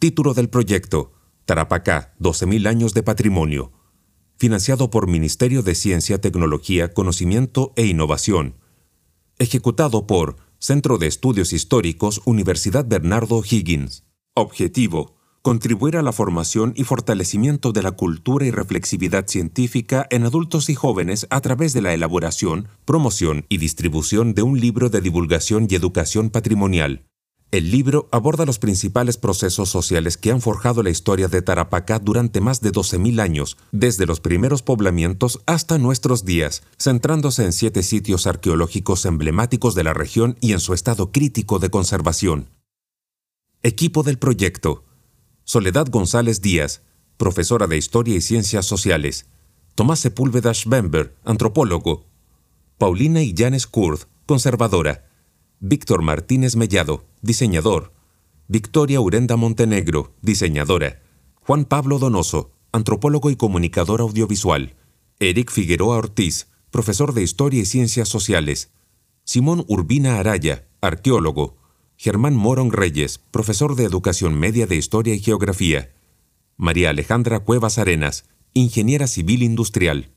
Título del proyecto, Tarapacá, 12.000 años de patrimonio. Financiado por Ministerio de Ciencia, Tecnología, Conocimiento e Innovación. Ejecutado por Centro de Estudios Históricos, Universidad Bernardo Higgins. Objetivo. Contribuir a la formación y fortalecimiento de la cultura y reflexividad científica en adultos y jóvenes a través de la elaboración, promoción y distribución de un libro de divulgación y educación patrimonial. El libro aborda los principales procesos sociales que han forjado la historia de Tarapacá durante más de 12.000 años, desde los primeros poblamientos hasta nuestros días, centrándose en siete sitios arqueológicos emblemáticos de la región y en su estado crítico de conservación. Equipo del proyecto. Soledad González Díaz, profesora de Historia y Ciencias Sociales. Tomás Sepúlveda Schwember, antropólogo. Paulina Illanes Kurd, conservadora. Víctor Martínez Mellado, diseñador. Victoria Urenda Montenegro, diseñadora. Juan Pablo Donoso, antropólogo y comunicador audiovisual. Eric Figueroa Ortiz, profesor de Historia y Ciencias Sociales. Simón Urbina Araya, arqueólogo. Germán Morón Reyes, profesor de Educación Media de Historia y Geografía. María Alejandra Cuevas Arenas, ingeniera civil industrial.